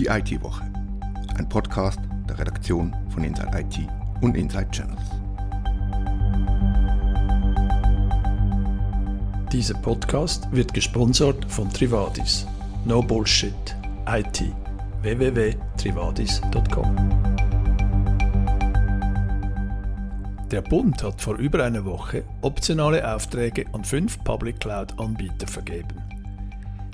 Die IT-Woche, ein Podcast der Redaktion von Inside IT und Inside Channels. Dieser Podcast wird gesponsert von Trivadis. No Bullshit. IT. www.trivadis.com Der Bund hat vor über einer Woche optionale Aufträge an fünf Public Cloud-Anbieter vergeben.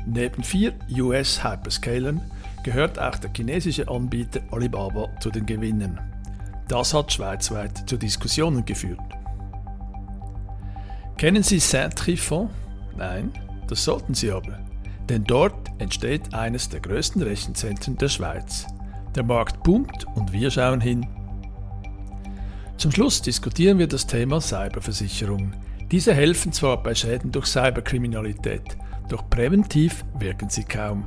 Neben vier US-Hyperscalern gehört auch der chinesische Anbieter Alibaba zu den Gewinnern. Das hat schweizweit zu Diskussionen geführt. Kennen Sie Saint-Trifon? Nein, das sollten Sie aber. Denn dort entsteht eines der größten Rechenzentren der Schweiz. Der Markt boomt und wir schauen hin. Zum Schluss diskutieren wir das Thema Cyberversicherung. Diese helfen zwar bei Schäden durch Cyberkriminalität, doch präventiv wirken sie kaum.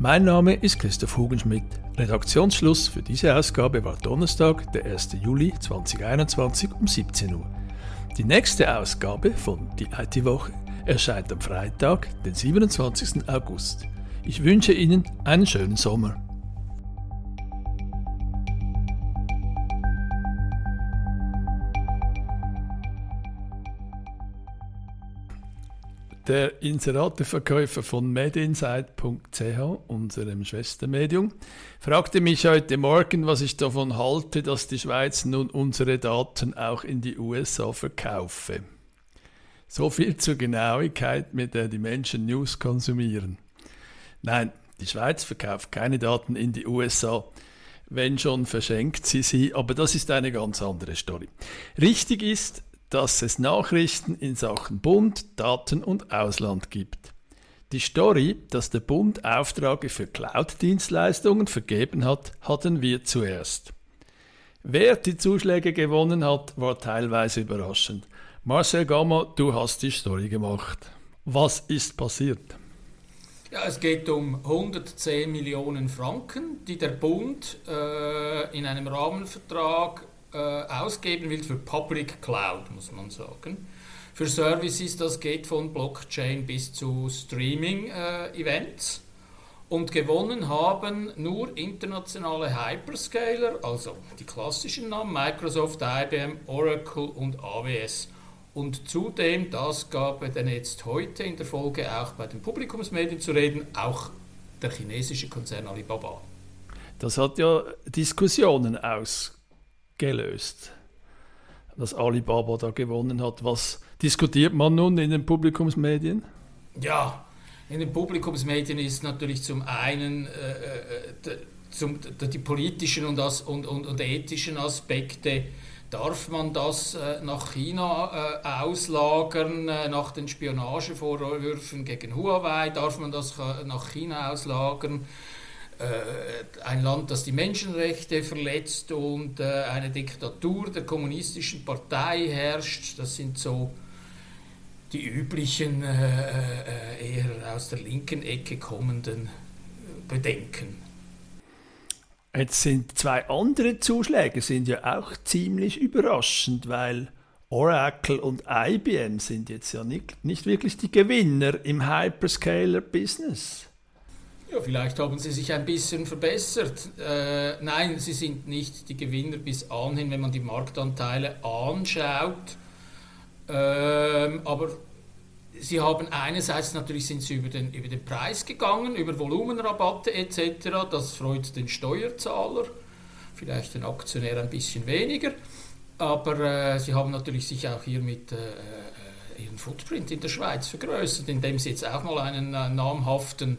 Mein Name ist Christoph Hugenschmidt. Redaktionsschluss für diese Ausgabe war Donnerstag, der 1. Juli 2021 um 17 Uhr. Die nächste Ausgabe von Die IT-Woche erscheint am Freitag, den 27. August. Ich wünsche Ihnen einen schönen Sommer. Der Inserateverkäufer von medinsight.ch, unserem Schwestermedium, fragte mich heute Morgen, was ich davon halte, dass die Schweiz nun unsere Daten auch in die USA verkaufe. So viel zur Genauigkeit, mit der die Menschen News konsumieren. Nein, die Schweiz verkauft keine Daten in die USA. Wenn schon verschenkt sie sie, aber das ist eine ganz andere Story. Richtig ist, dass es Nachrichten in Sachen Bund, Daten und Ausland gibt. Die Story, dass der Bund Aufträge für Cloud-Dienstleistungen vergeben hat, hatten wir zuerst. Wer die Zuschläge gewonnen hat, war teilweise überraschend. Marcel Gamma, du hast die Story gemacht. Was ist passiert? Ja, es geht um 110 Millionen Franken, die der Bund äh, in einem Rahmenvertrag äh, ausgeben will für Public Cloud, muss man sagen. Für Services, das geht von Blockchain bis zu Streaming-Events. Äh, und gewonnen haben nur internationale Hyperscaler, also die klassischen Namen Microsoft, IBM, Oracle und AWS. Und zudem, das gab es dann jetzt heute in der Folge auch bei den Publikumsmedien zu reden, auch der chinesische Konzern Alibaba. Das hat ja Diskussionen aus gelöst, dass Alibaba da gewonnen hat. Was diskutiert man nun in den Publikumsmedien? Ja, in den Publikumsmedien ist natürlich zum einen äh, äh zum, die politischen und, das, und, und, und, ethischen Aspekte. Darf man das äh, nach China äh, auslagern, äh, nach den Spionagevorwürfen gegen Huawei? Darf man das äh, nach China auslagern? Äh, ein Land, das die Menschenrechte verletzt und äh, eine Diktatur der kommunistischen Partei herrscht. Das sind so die üblichen, äh, eher aus der linken Ecke kommenden Bedenken. Jetzt sind zwei andere Zuschläge sind ja auch ziemlich überraschend, weil Oracle und IBM sind jetzt ja nicht, nicht wirklich die Gewinner im Hyperscaler-Business. Ja, vielleicht haben sie sich ein bisschen verbessert. Äh, nein, sie sind nicht die Gewinner bis anhin, wenn man die Marktanteile anschaut. Ähm, aber sie haben einerseits natürlich sind sie über den, über den Preis gegangen, über Volumenrabatte etc. Das freut den Steuerzahler, vielleicht den Aktionär ein bisschen weniger. Aber äh, sie haben natürlich sich auch hier mit äh, äh ihren Footprint in der Schweiz vergrößert, indem sie jetzt auch mal einen äh, namhaften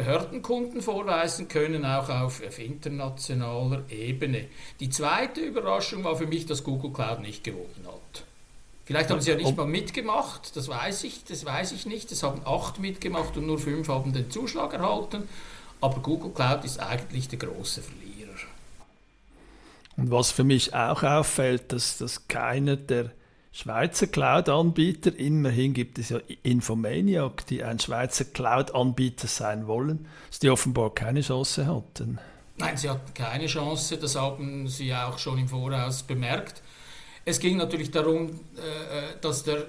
Behördenkunden vorweisen können, auch auf, internationaler Ebene. Die zweite Überraschung war für mich, dass Google Cloud nicht gewonnen hat. Vielleicht haben sie ja nicht mal mitgemacht, das weiß ich, das weiß ich nicht. Es haben acht mitgemacht und nur fünf haben den Zuschlag erhalten. Aber Google Cloud ist eigentlich der große Verlierer. Und was für mich auch auffällt, dass, dass keiner der Schweizer Cloud-Anbieter. Immerhin gibt es ja Infomaniac, die ein Schweizer Cloud-Anbieter sein wollen, die offenbar keine Chance hatten. Nein, sie hatten keine Chance, das haben sie auch schon im Voraus bemerkt. Es ging natürlich darum, äh, dass der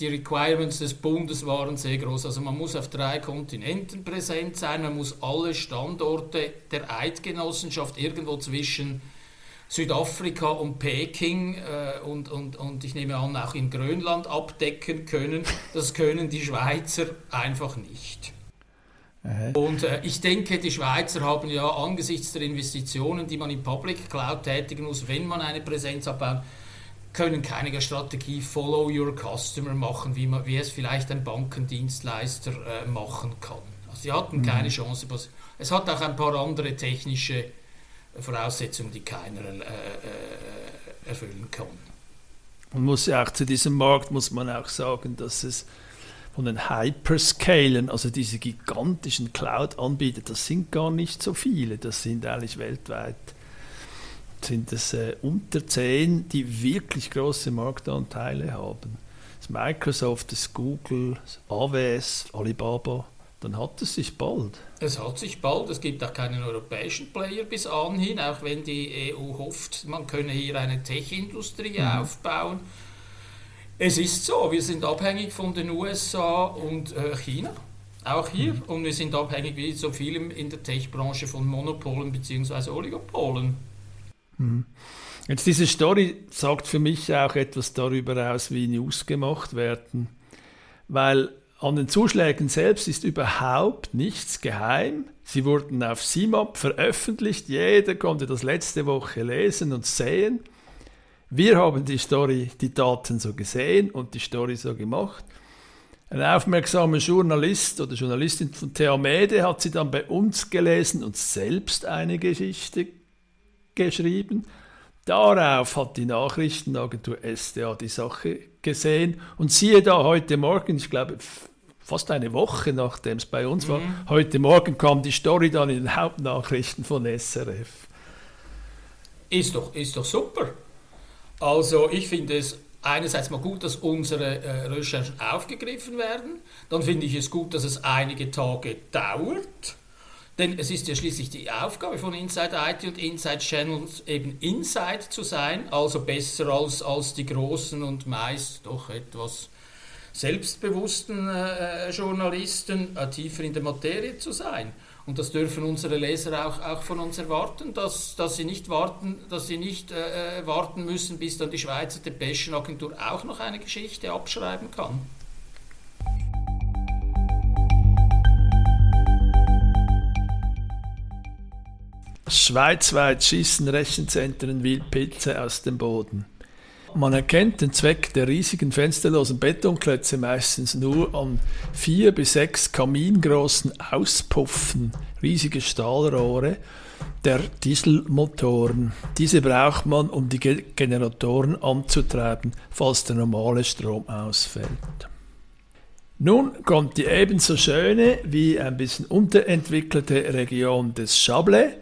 die Requirements des Bundes waren sehr groß. Also man muss auf drei Kontinenten präsent sein, man muss alle Standorte der Eidgenossenschaft irgendwo zwischen Südafrika und Peking äh, und, und, und ich nehme an auch in Grönland abdecken können. Das können die Schweizer einfach nicht. Und äh, ich denke, die Schweizer haben ja angesichts der Investitionen, die man in Public Cloud tätigen muss, wenn man eine Präsenz abbaut, können keine Strategie Follow Your Customer machen, wie, man, wie es vielleicht ein Bankendienstleister äh, machen kann. Also sie hatten mhm. keine Chance. Es hat auch ein paar andere technische Voraussetzungen, die keiner äh, äh, erfüllen kann. Man muss ja auch zu diesem Markt muss man auch sagen, dass es von den Hyperscalen, also diese gigantischen Cloud-Anbieter, das sind gar nicht so viele. Das sind eigentlich weltweit sind es äh, unter zehn, die wirklich große Marktanteile haben. Das Microsoft, das Google, das AWS, Alibaba, dann hat es sich bald. Es hat sich bald. Es gibt auch keinen europäischen Player bis anhin, auch wenn die EU hofft, man könne hier eine Tech-Industrie mhm. aufbauen. Es ist so, wir sind abhängig von den USA und äh, China. Auch hier. Mhm. Und wir sind abhängig, wie so viel in der Tech-Branche, von Monopolen bzw. Oligopolen. Mhm. Jetzt diese Story sagt für mich auch etwas darüber aus, wie News gemacht werden, weil an den Zuschlägen selbst ist überhaupt nichts geheim. Sie wurden auf CIMAP veröffentlicht, jeder konnte das letzte Woche lesen und sehen. Wir haben die Story, die Daten so gesehen und die Story so gemacht. Ein aufmerksamer Journalist oder Journalistin von Theamede hat sie dann bei uns gelesen und selbst eine Geschichte geschrieben. Darauf hat die Nachrichtenagentur SDA die Sache gesehen und siehe da heute Morgen, ich glaube fast eine Woche nachdem es bei uns mhm. war, heute Morgen kam die Story dann in den Hauptnachrichten von SRF. Ist doch, ist doch super. Also ich finde es einerseits mal gut, dass unsere äh, Recherchen aufgegriffen werden. Dann finde ich es gut, dass es einige Tage dauert. Denn es ist ja schließlich die Aufgabe von Inside IT und Inside Channels eben Inside zu sein, also besser als, als die großen und meist doch etwas selbstbewussten äh, Journalisten, äh, tiefer in der Materie zu sein. Und das dürfen unsere Leser auch, auch von uns erwarten, dass, dass sie nicht, warten, dass sie nicht äh, äh warten müssen, bis dann die Schweizer Depeschenagentur auch noch eine Geschichte abschreiben kann. Schweizweit schießen Rechenzentren Wildpilze aus dem Boden. Man erkennt den Zweck der riesigen fensterlosen Betonklötze meistens nur an vier bis sechs kamingroßen Auspuffen, riesige Stahlrohre der Dieselmotoren. Diese braucht man, um die Generatoren anzutreiben, falls der normale Strom ausfällt. Nun kommt die ebenso schöne wie ein bisschen unterentwickelte Region des Chablais,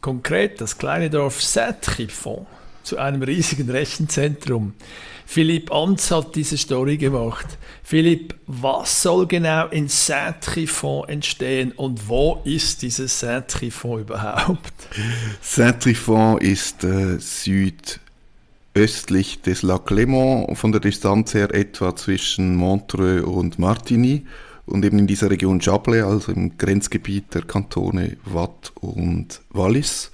konkret das kleine Dorf Saint-Trifon, zu einem riesigen Rechenzentrum. Philipp Anz hat diese Story gemacht. Philipp, was soll genau in Saint-Trifon entstehen und wo ist dieses Saint-Trifon überhaupt? Saint-Trifon ist äh, südöstlich des Lac Léman, von der Distanz her etwa zwischen Montreux und Martigny und eben in dieser Region Chablais, also im Grenzgebiet der Kantone Watt und Wallis.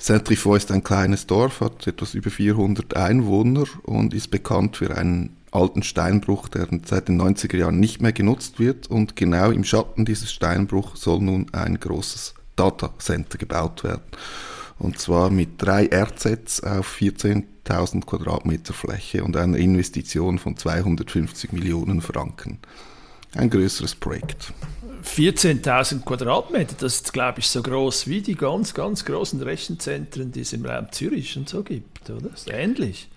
Saint-Trifon ist ein kleines Dorf, hat etwas über 400 Einwohner und ist bekannt für einen alten Steinbruch, der seit den 90er Jahren nicht mehr genutzt wird. Und genau im Schatten dieses Steinbruchs soll nun ein großes Datacenter gebaut werden. Und zwar mit drei RZs auf 14.000 Quadratmeter Fläche und einer Investition von 250 Millionen Franken ein größeres Projekt. 14.000 Quadratmeter, das ist, glaube ich, so groß wie die ganz, ganz großen Rechenzentren, die es im Raum Zürich und so gibt, oder? Das ist ähnlich.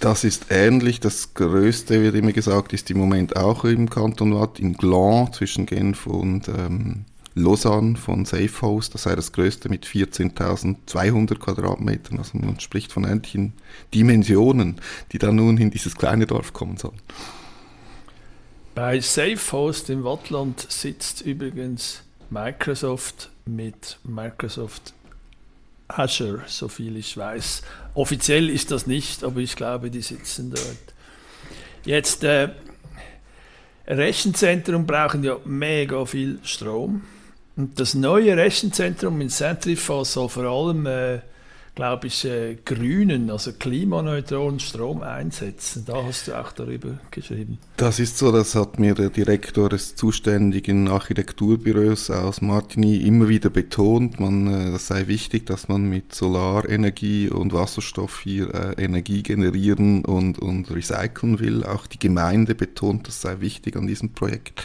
Das ist ähnlich. Das größte, wird immer gesagt, ist im Moment auch im Kanton Watt, in Gland zwischen Genf und ähm, Lausanne von Safehouse. Das sei das größte mit 14.200 Quadratmetern. Also man spricht von ähnlichen Dimensionen, die dann nun in dieses kleine Dorf kommen sollen. Bei Safehost im Wattland sitzt übrigens Microsoft mit Microsoft Azure, so viel ich weiß. Offiziell ist das nicht, aber ich glaube, die sitzen dort. Jetzt, äh, Rechenzentren brauchen ja mega viel Strom. Und das neue Rechenzentrum in Saint-Trifas soll vor allem äh, glaube ich, äh, grünen, also klimaneutralen Strom einsetzen. Da hast du auch darüber geschrieben. Das ist so, das hat mir der Direktor des zuständigen Architekturbüros aus Martigny immer wieder betont. Man, äh, das sei wichtig, dass man mit Solarenergie und Wasserstoff hier äh, Energie generieren und, und recyceln will. Auch die Gemeinde betont, das sei wichtig an diesem Projekt.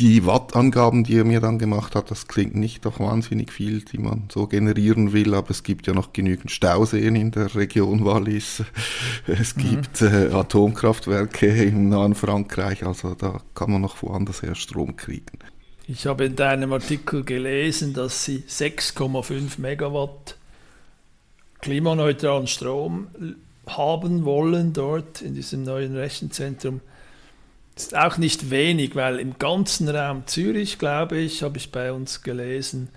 Die Wattangaben, die er mir dann gemacht hat, das klingt nicht doch wahnsinnig viel, die man so generieren will, aber es gibt ja noch genügend Stauseen in der Region Wallis. Es mhm. gibt äh, Atomkraftwerke im nahen Frankreich, also da kann man noch woanders her Strom kriegen. Ich habe in deinem Artikel gelesen, dass Sie 6,5 Megawatt klimaneutralen Strom haben wollen dort in diesem neuen Rechenzentrum. Ist auch nicht wenig, weil im ganzen Raum Zürich, glaube ich, habe ich bei uns gelesen,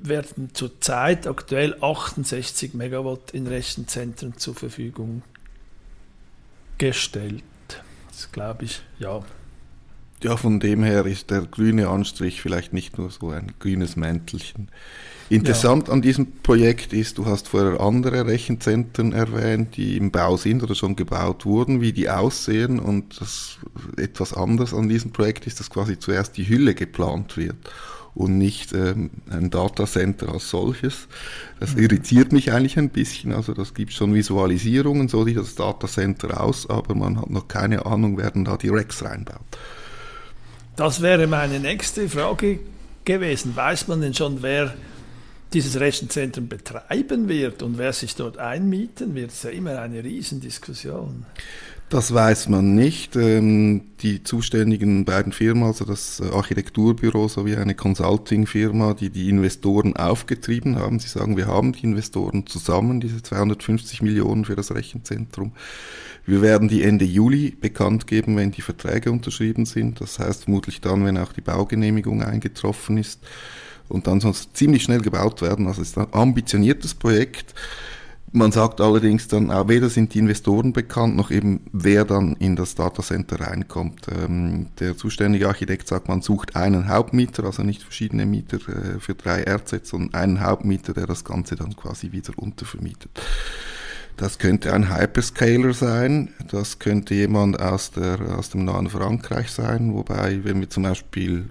werden zurzeit aktuell 68 Megawatt in Rechenzentren zur Verfügung gestellt. Das glaube ich, ja. Ja, von dem her ist der grüne Anstrich vielleicht nicht nur so ein grünes Mäntelchen. Interessant ja. an diesem Projekt ist, du hast vorher andere Rechenzentren erwähnt, die im Bau sind oder schon gebaut wurden, wie die aussehen. Und das etwas anders an diesem Projekt ist, dass quasi zuerst die Hülle geplant wird und nicht ähm, ein Datacenter als solches. Das mhm. irritiert mich eigentlich ein bisschen. Also das gibt schon Visualisierungen, so sieht das Datacenter aus, aber man hat noch keine Ahnung, wer denn da die Racks reinbaut. Das wäre meine nächste Frage gewesen. Weiß man denn schon, wer dieses Rechenzentrum betreiben wird und wer sich dort einmieten wird, ist ja immer eine Riesendiskussion. Das weiß man nicht. Ähm, die zuständigen beiden Firmen, also das Architekturbüro sowie eine Consulting-Firma, die die Investoren aufgetrieben haben, sie sagen, wir haben die Investoren zusammen, diese 250 Millionen für das Rechenzentrum. Wir werden die Ende Juli bekannt geben, wenn die Verträge unterschrieben sind. Das heißt vermutlich dann, wenn auch die Baugenehmigung eingetroffen ist und dann soll es ziemlich schnell gebaut werden. Also es ist ein ambitioniertes Projekt. Man sagt allerdings dann auch, weder sind die Investoren bekannt, noch eben wer dann in das Datacenter reinkommt. Ähm, der zuständige Architekt sagt, man sucht einen Hauptmieter, also nicht verschiedene Mieter äh, für drei RZ, sondern einen Hauptmieter, der das Ganze dann quasi wieder untervermietet. Das könnte ein Hyperscaler sein, das könnte jemand aus, der, aus dem nahen Frankreich sein, wobei, wenn wir zum Beispiel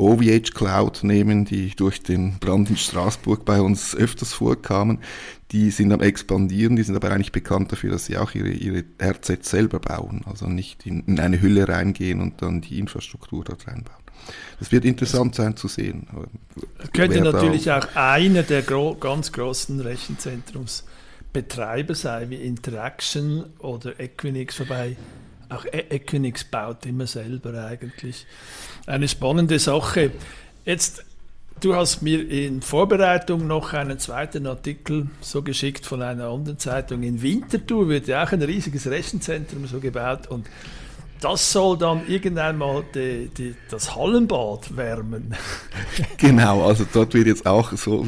OVH Cloud nehmen, die durch den Brand in Straßburg bei uns öfters vorkamen. Die sind am expandieren, die sind aber eigentlich bekannt dafür, dass sie auch ihre, ihre RZ selber bauen, also nicht in, in eine Hülle reingehen und dann die Infrastruktur dort reinbauen. Das wird interessant sein zu sehen. Könnte natürlich auch einer der gro ganz großen Rechenzentrumsbetreiber sein, wie Interaction oder Equinix, wobei auch e- Equinix baut immer selber eigentlich. Eine spannende Sache. Jetzt, du hast mir in Vorbereitung noch einen zweiten Artikel so geschickt von einer anderen Zeitung. In Winterthur wird ja auch ein riesiges Rechenzentrum so gebaut und das soll dann irgendwann mal die, die, das Hallenbad wärmen. Genau, also dort wird jetzt auch so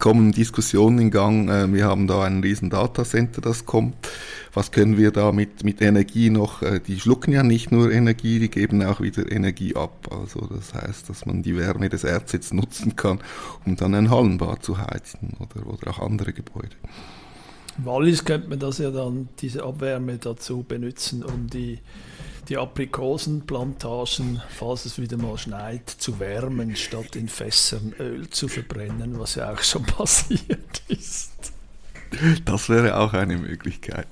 kommen Diskussionen in Gang. Äh, wir haben da ein riesen Datacenter, das kommt. Was können wir da mit, mit Energie noch? Äh, die schlucken ja nicht nur Energie, die geben auch wieder Energie ab. Also das heißt, dass man die Wärme des Erds jetzt nutzen kann, um dann ein Hallenbad zu heizen oder, oder auch andere Gebäude. Wallis könnte man das ja dann, diese Abwärme dazu benutzen, um die die Aprikosenplantagen, falls es wieder mal schneit, zu wärmen, statt in Fässern Öl zu verbrennen, was ja auch schon passiert ist. Das wäre auch eine Möglichkeit.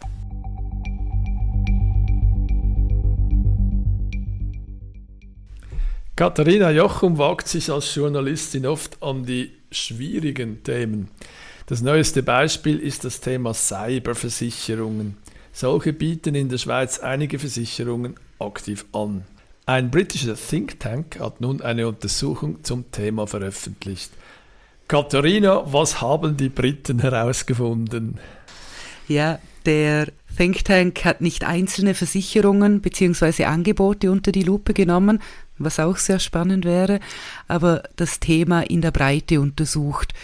Katharina Jochum wagt sich als Journalistin oft an die schwierigen Themen. Das neueste Beispiel ist das Thema Cyberversicherungen. Solche bieten in der Schweiz einige Versicherungen aktiv an. Ein britischer Think Tank hat nun eine Untersuchung zum Thema veröffentlicht. Katharina, was haben die Briten herausgefunden? Ja, der Think Tank hat nicht einzelne Versicherungen bzw. Angebote unter die Lupe genommen, was auch sehr spannend wäre, aber das Thema in der Breite untersucht.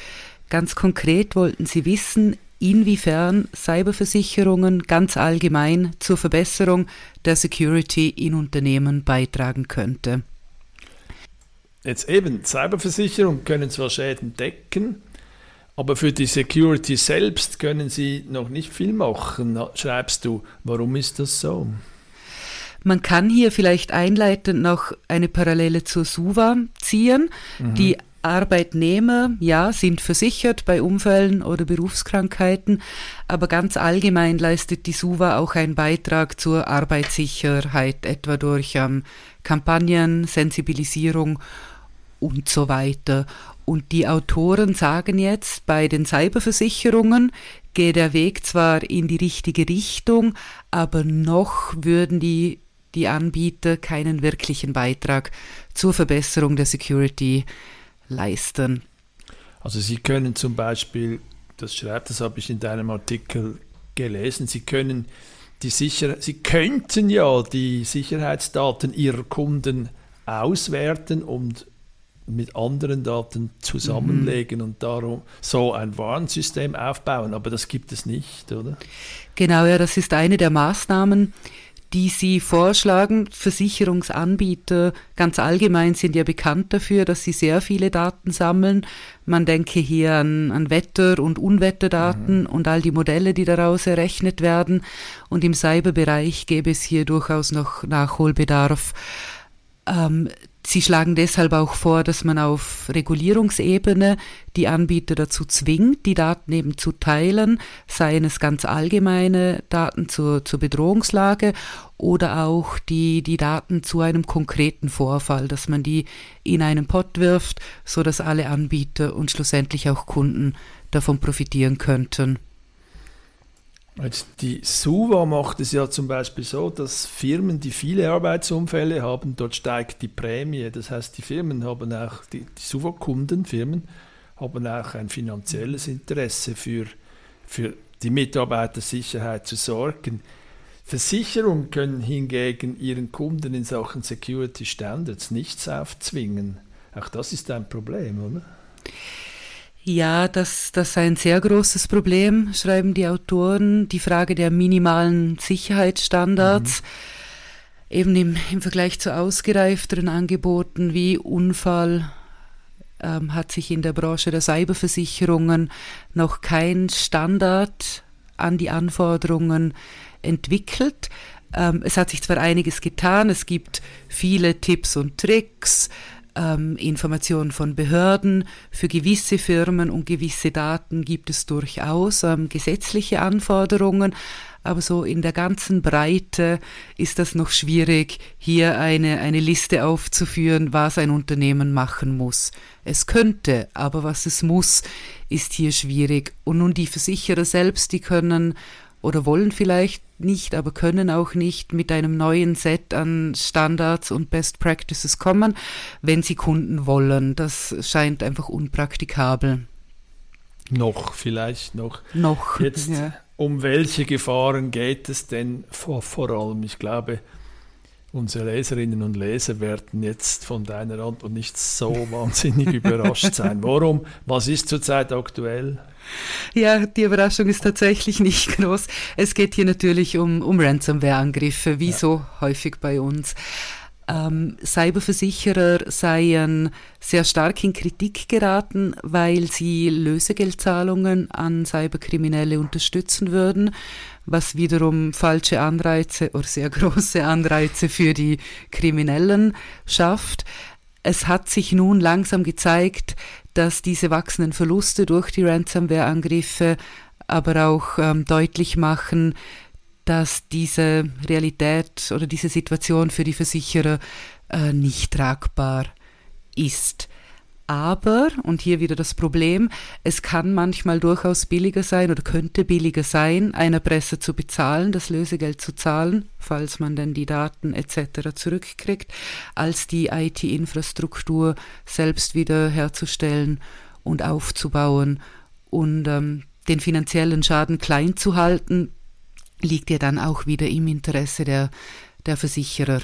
Ganz konkret wollten sie wissen, inwiefern Cyberversicherungen ganz allgemein zur Verbesserung der Security in Unternehmen beitragen könnte. Jetzt eben, Cyberversicherungen können zwar Schäden decken, aber für die Security selbst können sie noch nicht viel machen, schreibst du. Warum ist das so? Man kann hier vielleicht einleitend noch eine Parallele zur SUVA ziehen. Mhm. Die Arbeitnehmer, ja, sind versichert bei Unfällen oder Berufskrankheiten, aber ganz allgemein leistet die SUVA auch einen Beitrag zur Arbeitssicherheit, etwa durch ähm, Kampagnen, Sensibilisierung und so weiter. Und die Autoren sagen jetzt, bei den Cyberversicherungen geht der Weg zwar in die richtige Richtung, aber noch würden die, die Anbieter keinen wirklichen Beitrag zur Verbesserung der Security leisten. Also Sie können zum Beispiel, das schreibt, das habe ich in deinem Artikel gelesen, Sie können die Sicher Sie könnten ja die Sicherheitsdaten Ihrer Kunden auswerten und mit anderen Daten zusammenlegen mhm. und darum so ein Warnsystem aufbauen. Aber das gibt es nicht, oder? Genau, ja, das ist eine der Maßnahmen, die Sie vorschlagen. Versicherungsanbieter ganz allgemein sind ja bekannt dafür, dass sie sehr viele Daten sammeln. Man denke hier an, an Wetter- und Unwetterdaten mhm. und all die Modelle, die daraus errechnet werden. Und im Cyberbereich gäbe es hier durchaus noch Nachholbedarf. Ähm, Sie schlagen deshalb auch vor, dass man auf Regulierungsebene die Anbieter dazu zwingt, die Daten eben zu teilen, seien es ganz allgemeine Daten zur, zur Bedrohungslage oder auch die, die Daten zu einem konkreten Vorfall, dass man die in einen Pott wirft, so dass alle Anbieter und schlussendlich auch Kunden davon profitieren könnten. Die SUVA macht es ja zum Beispiel so, dass Firmen, die viele Arbeitsunfälle haben, dort steigt die Prämie. Das heißt, die Firmen haben auch, die, die SUVA-Kunden, Firmen, haben auch ein finanzielles Interesse für, für die Mitarbeitersicherheit zu sorgen. Versicherungen können hingegen ihren Kunden in Sachen Security Standards nichts aufzwingen. Auch das ist ein Problem, oder? Ja, das, das sei ein sehr großes Problem, schreiben die Autoren. Die Frage der minimalen Sicherheitsstandards, mhm. eben im, im Vergleich zu ausgereifteren Angeboten wie Unfall, ähm, hat sich in der Branche der Cyberversicherungen noch kein Standard an die Anforderungen entwickelt. Ähm, es hat sich zwar einiges getan, es gibt viele Tipps und Tricks, ähm, Informationen von Behörden. Für gewisse Firmen und gewisse Daten gibt es durchaus ähm, gesetzliche Anforderungen, aber so in der ganzen Breite ist das noch schwierig, hier eine, eine Liste aufzuführen, was ein Unternehmen machen muss. Es könnte, aber was es muss, ist hier schwierig. Und nun die Versicherer selbst, die können oder wollen vielleicht nicht, aber können auch nicht mit einem neuen Set an Standards und Best Practices kommen, wenn sie Kunden wollen. Das scheint einfach unpraktikabel. Noch, vielleicht noch. Noch. Jetzt, ja. um welche Gefahren geht es denn vor, vor allem? Ich glaube, unsere Leserinnen und Leser werden jetzt von deiner Antwort nicht so wahnsinnig überrascht sein. Warum? Was ist zurzeit aktuell? Ja, die Überraschung ist tatsächlich nicht groß. Es geht hier natürlich um, um Ransomware-Angriffe, wie ja. so häufig bei uns. Ähm, Cyberversicherer seien sehr stark in Kritik geraten, weil sie Lösegeldzahlungen an Cyberkriminelle unterstützen würden, was wiederum falsche Anreize oder sehr große Anreize für die Kriminellen schafft. Es hat sich nun langsam gezeigt, dass diese wachsenden Verluste durch die Ransomware-Angriffe aber auch ähm, deutlich machen, dass diese Realität oder diese Situation für die Versicherer äh, nicht tragbar ist. Aber, und hier wieder das Problem, es kann manchmal durchaus billiger sein oder könnte billiger sein, einer Presse zu bezahlen, das Lösegeld zu zahlen, falls man denn die Daten etc. zurückkriegt, als die IT-Infrastruktur selbst wieder herzustellen und aufzubauen und ähm, den finanziellen Schaden klein zu halten, liegt ja dann auch wieder im Interesse der, der Versicherer.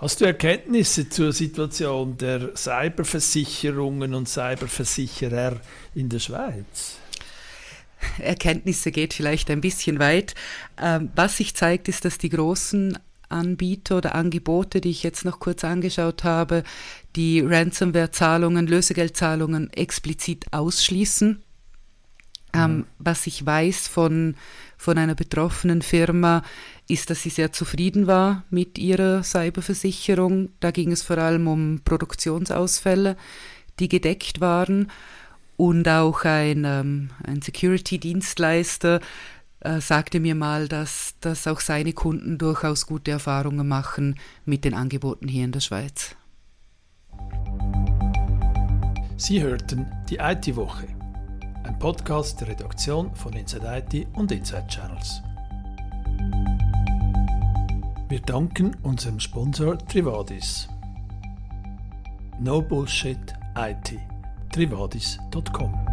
Hast du Erkenntnisse zur Situation der Cyberversicherungen und Cyberversicherer in der Schweiz? Erkenntnisse geht vielleicht ein bisschen weit. Ähm, was sich zeigt, ist, dass die großen Anbieter oder Angebote, die ich jetzt noch kurz angeschaut habe, die Ransomware-Zahlungen, Lösegeldzahlungen explizit ausschließen. Ähm, mhm. was ich weiß von, von einer betroffenen Firma, ist, dass sie sehr zufrieden war mit ihrer Cyberversicherung. Da ging es vor allem um Produktionsausfälle, die gedeckt waren. Und auch ein, ähm, ein Security-Dienstleister äh, sagte mir mal, dass, dass auch seine Kunden durchaus gute Erfahrungen machen mit den Angeboten hier in der Schweiz. Sie hörten die IT-Woche, ein Podcast der Redaktion von Inside IT und Inside Channels. Wir danken unserem Sponsor Trivadis. No Bullshit IT. Trivadis.com